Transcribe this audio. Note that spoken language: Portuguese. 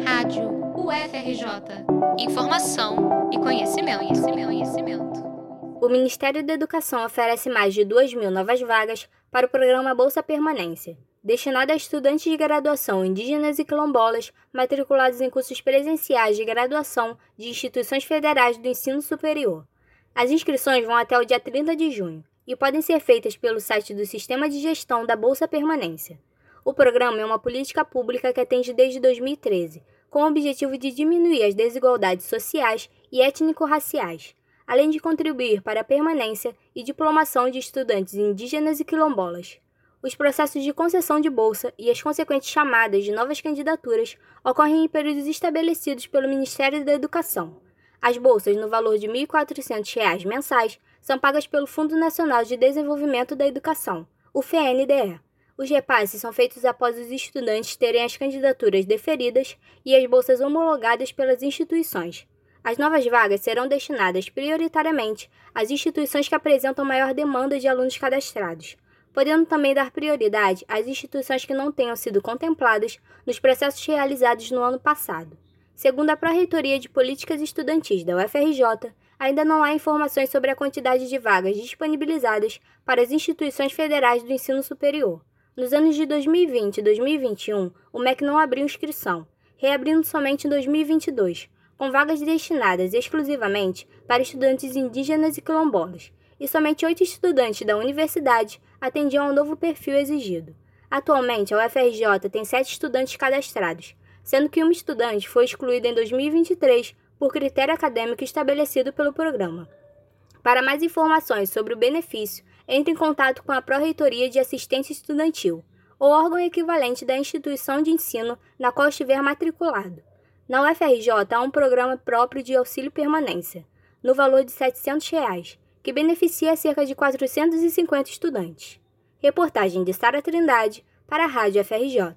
Rádio UFRJ. Informação e conhecimento, conhecimento, conhecimento. O Ministério da Educação oferece mais de 2 mil novas vagas para o programa Bolsa Permanência, destinado a estudantes de graduação indígenas e quilombolas matriculados em cursos presenciais de graduação de instituições federais do ensino superior. As inscrições vão até o dia 30 de junho e podem ser feitas pelo site do Sistema de Gestão da Bolsa Permanência. O programa é uma política pública que atende desde 2013, com o objetivo de diminuir as desigualdades sociais e étnico-raciais, além de contribuir para a permanência e diplomação de estudantes indígenas e quilombolas. Os processos de concessão de bolsa e as consequentes chamadas de novas candidaturas ocorrem em períodos estabelecidos pelo Ministério da Educação. As bolsas, no valor de R$ 1.400 mensais, são pagas pelo Fundo Nacional de Desenvolvimento da Educação, o FNDE. Os repasses são feitos após os estudantes terem as candidaturas deferidas e as bolsas homologadas pelas instituições. As novas vagas serão destinadas prioritariamente às instituições que apresentam maior demanda de alunos cadastrados, podendo também dar prioridade às instituições que não tenham sido contempladas nos processos realizados no ano passado. Segundo a Pró-Reitoria de Políticas Estudantis da UFRJ, ainda não há informações sobre a quantidade de vagas disponibilizadas para as instituições federais do ensino superior. Nos anos de 2020 e 2021, o MEC não abriu inscrição, reabrindo somente em 2022, com vagas destinadas exclusivamente para estudantes indígenas e quilombolas, e somente oito estudantes da universidade atendiam ao novo perfil exigido. Atualmente, a UFRJ tem sete estudantes cadastrados, sendo que uma estudante foi excluída em 2023 por critério acadêmico estabelecido pelo programa. Para mais informações sobre o benefício entre em contato com a Pró-Reitoria de Assistência Estudantil, ou órgão equivalente da instituição de ensino na qual estiver matriculado. Na UFRJ há um programa próprio de auxílio permanência, no valor de 700 reais, que beneficia cerca de 450 estudantes. Reportagem de Sara Trindade para a Rádio FRJ.